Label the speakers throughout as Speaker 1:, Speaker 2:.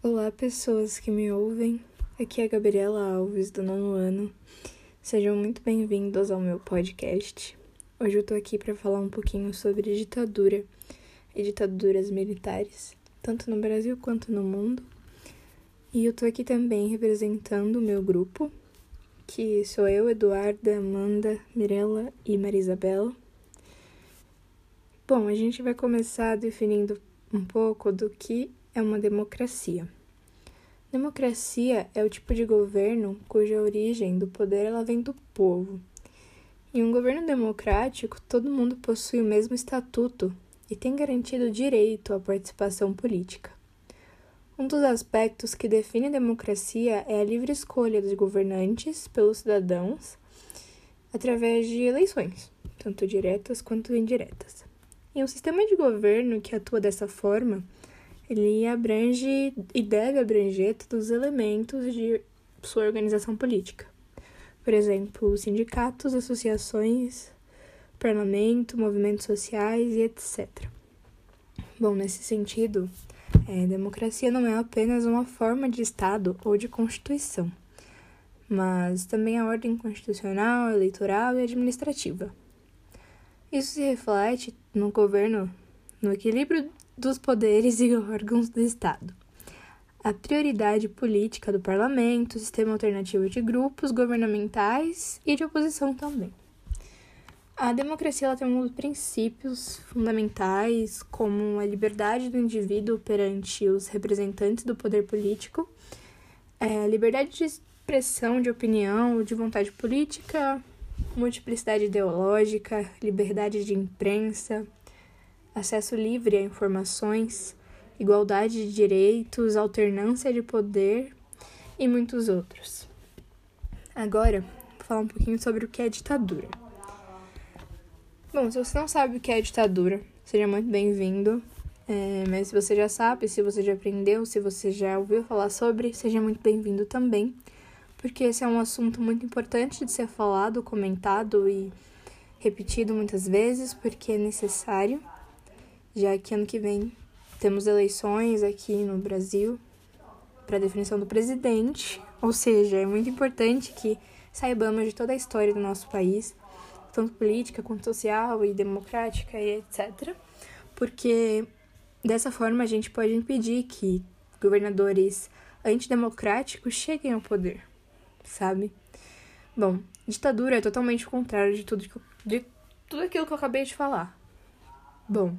Speaker 1: Olá, pessoas que me ouvem. Aqui é a Gabriela Alves, do nono ano. Sejam muito bem-vindos ao meu podcast. Hoje eu tô aqui para falar um pouquinho sobre ditadura e ditaduras militares, tanto no Brasil quanto no mundo. E eu tô aqui também representando o meu grupo, que sou eu, Eduarda, Amanda, Mirella e Marisabela. Bom, a gente vai começar definindo um pouco do que é uma democracia. Democracia é o tipo de governo cuja origem do poder ela vem do povo. Em um governo democrático, todo mundo possui o mesmo estatuto e tem garantido direito à participação política. Um dos aspectos que define a democracia é a livre escolha dos governantes pelos cidadãos através de eleições, tanto diretas quanto indiretas. E um sistema de governo que atua dessa forma, ele abrange e deve abranger todos os elementos de sua organização política. Por exemplo, sindicatos, associações, parlamento, movimentos sociais e etc. Bom, nesse sentido, é, democracia não é apenas uma forma de Estado ou de Constituição, mas também a ordem constitucional, eleitoral e administrativa. Isso se reflete no governo, no equilíbrio dos poderes e órgãos do Estado. A prioridade política do parlamento, sistema alternativo de grupos governamentais e de oposição também. A democracia ela tem alguns princípios fundamentais, como a liberdade do indivíduo perante os representantes do poder político, é, liberdade de expressão de opinião, de vontade política, multiplicidade ideológica, liberdade de imprensa, acesso livre a informações, igualdade de direitos, alternância de poder e muitos outros. Agora, vou falar um pouquinho sobre o que é ditadura. Bom, se você não sabe o que é ditadura, seja muito bem-vindo. É, mas se você já sabe, se você já aprendeu, se você já ouviu falar sobre, seja muito bem-vindo também porque esse é um assunto muito importante de ser falado, comentado e repetido muitas vezes, porque é necessário, já que ano que vem temos eleições aqui no Brasil para definição do presidente, ou seja, é muito importante que saibamos de toda a história do nosso país, tanto política quanto social e democrática e etc. Porque dessa forma a gente pode impedir que governadores antidemocráticos cheguem ao poder sabe? Bom, ditadura é totalmente o contrário de tudo, que de tudo aquilo que eu acabei de falar. Bom,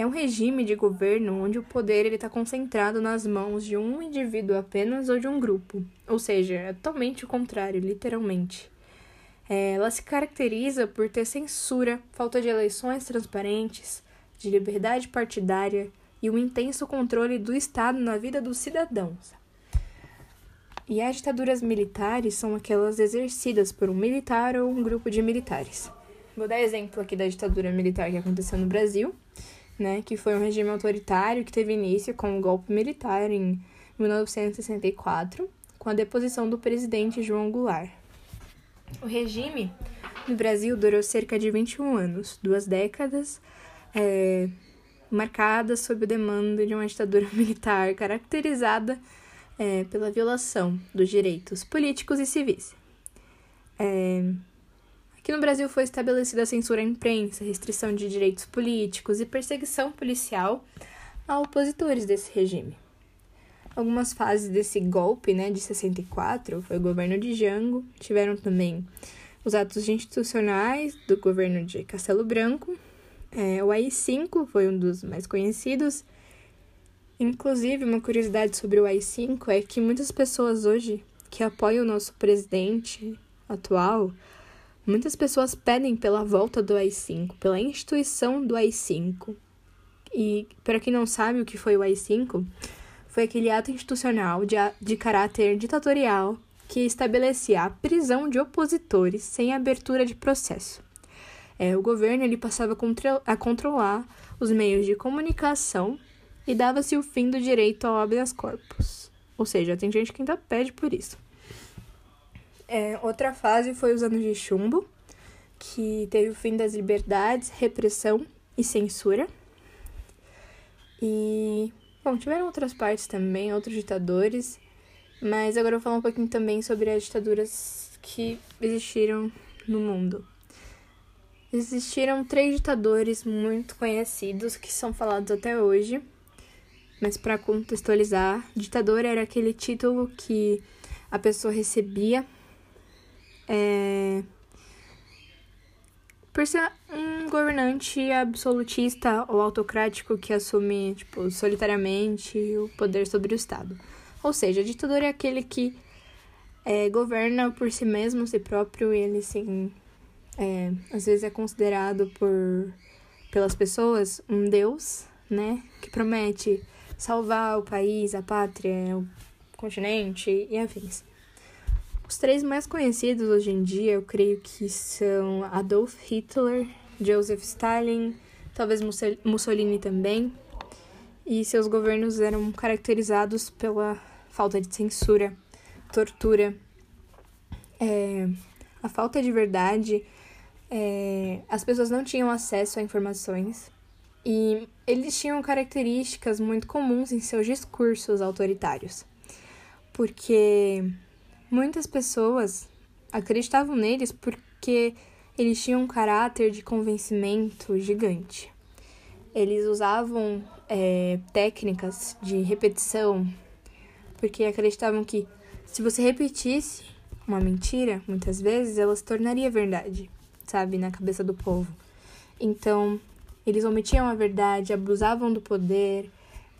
Speaker 1: é um regime de governo onde o poder está concentrado nas mãos de um indivíduo apenas ou de um grupo. Ou seja, é totalmente o contrário, literalmente. É, ela se caracteriza por ter censura, falta de eleições transparentes, de liberdade partidária e um intenso controle do Estado na vida dos cidadãos. E as ditaduras militares são aquelas exercidas por um militar ou um grupo de militares. Vou dar exemplo aqui da ditadura militar que aconteceu no Brasil, né, que foi um regime autoritário que teve início com um golpe militar em 1964, com a deposição do presidente João Goulart. O regime no Brasil durou cerca de 21 anos, duas décadas, é, marcadas sob o demando de uma ditadura militar caracterizada é, pela violação dos direitos políticos e civis. É, aqui no Brasil foi estabelecida censura à imprensa, restrição de direitos políticos e perseguição policial a opositores desse regime. Algumas fases desse golpe, né, de 64, foi o governo de Jango, tiveram também os atos institucionais do governo de Castelo Branco, é, o AI-5 foi um dos mais conhecidos, Inclusive, uma curiosidade sobre o AI-5 é que muitas pessoas hoje que apoiam o nosso presidente atual, muitas pessoas pedem pela volta do AI-5, pela instituição do AI-5. E, para quem não sabe o que foi o AI-5, foi aquele ato institucional de, de caráter ditatorial que estabelecia a prisão de opositores sem abertura de processo. É, o governo ele passava a controlar os meios de comunicação e dava-se o fim do direito ao habeas corpus. Ou seja, tem gente que ainda pede por isso. É, outra fase foi os anos de chumbo, que teve o fim das liberdades, repressão e censura. E Bom, tiveram outras partes também, outros ditadores, mas agora eu vou falar um pouquinho também sobre as ditaduras que existiram no mundo. Existiram três ditadores muito conhecidos que são falados até hoje. Mas para contextualizar, ditador era aquele título que a pessoa recebia é, por ser um governante absolutista ou autocrático que assume, tipo, solitariamente o poder sobre o Estado. Ou seja, ditador é aquele que é, governa por si mesmo, si próprio, e ele, sim, é, às vezes é considerado por, pelas pessoas um deus, né? Que promete salvar o país, a pátria, o continente e afins. Os três mais conhecidos hoje em dia, eu creio que são Adolf Hitler, Joseph Stalin, talvez Mussolini também. E seus governos eram caracterizados pela falta de censura, tortura, é, a falta de verdade. É, as pessoas não tinham acesso a informações e eles tinham características muito comuns em seus discursos autoritários, porque Muitas pessoas acreditavam neles porque eles tinham um caráter de convencimento gigante. Eles usavam é, técnicas de repetição porque acreditavam que se você repetisse uma mentira, muitas vezes ela se tornaria verdade, sabe, na cabeça do povo. Então, eles omitiam a verdade, abusavam do poder,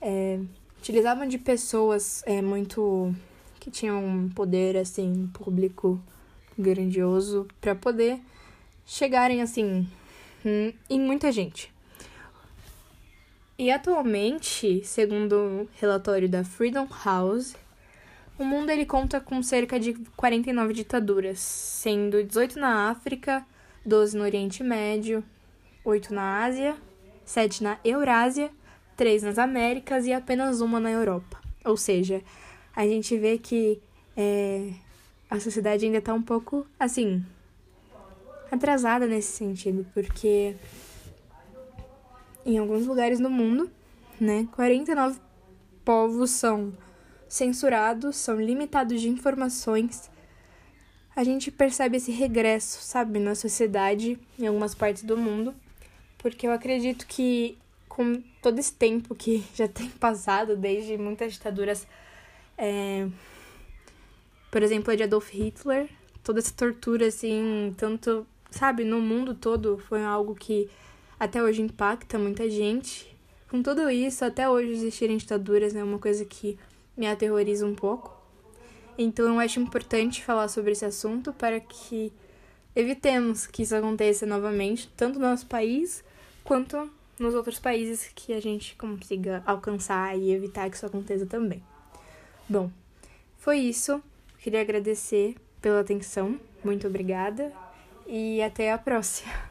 Speaker 1: é, utilizavam de pessoas é, muito que tinham um poder assim público grandioso para poder chegarem assim em muita gente. E atualmente, segundo o relatório da Freedom House, o mundo ele conta com cerca de 49 ditaduras, sendo 18 na África, 12 no Oriente Médio, 8 na Ásia, 7 na Eurásia, 3 nas Américas e apenas uma na Europa. Ou seja, a gente vê que é, a sociedade ainda está um pouco, assim, atrasada nesse sentido, porque em alguns lugares do mundo, né, 49 povos são censurados, são limitados de informações. A gente percebe esse regresso, sabe, na sociedade em algumas partes do mundo, porque eu acredito que com todo esse tempo que já tem passado, desde muitas ditaduras é, por exemplo, a de Adolf Hitler, toda essa tortura, assim, tanto, sabe, no mundo todo, foi algo que até hoje impacta muita gente. Com tudo isso, até hoje existirem ditaduras é uma coisa que me aterroriza um pouco. Então, eu acho importante falar sobre esse assunto para que evitemos que isso aconteça novamente, tanto no nosso país quanto nos outros países que a gente consiga alcançar e evitar que isso aconteça também. Bom, foi isso. Queria agradecer pela atenção. Muito obrigada e até a próxima.